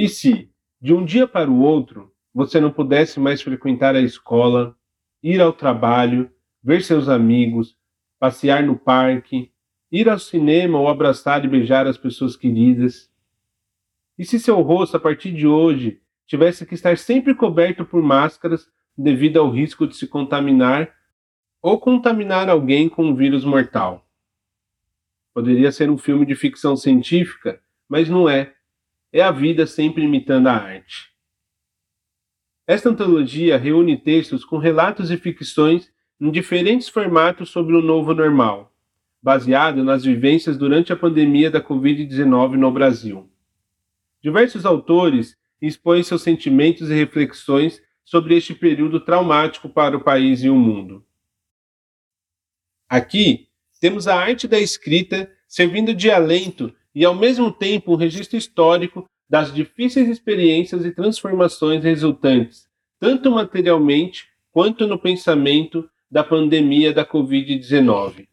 E se, de um dia para o outro, você não pudesse mais frequentar a escola, ir ao trabalho, ver seus amigos, passear no parque, ir ao cinema ou abraçar e beijar as pessoas queridas? E se seu rosto, a partir de hoje, tivesse que estar sempre coberto por máscaras devido ao risco de se contaminar ou contaminar alguém com um vírus mortal? Poderia ser um filme de ficção científica, mas não é. É a vida sempre imitando a arte. Esta antologia reúne textos com relatos e ficções em diferentes formatos sobre o novo normal, baseado nas vivências durante a pandemia da Covid-19 no Brasil. Diversos autores expõem seus sentimentos e reflexões sobre este período traumático para o país e o mundo. Aqui temos a arte da escrita servindo de alento e, ao mesmo tempo, um registro histórico das difíceis experiências e transformações resultantes, tanto materialmente quanto no pensamento da pandemia da Covid-19.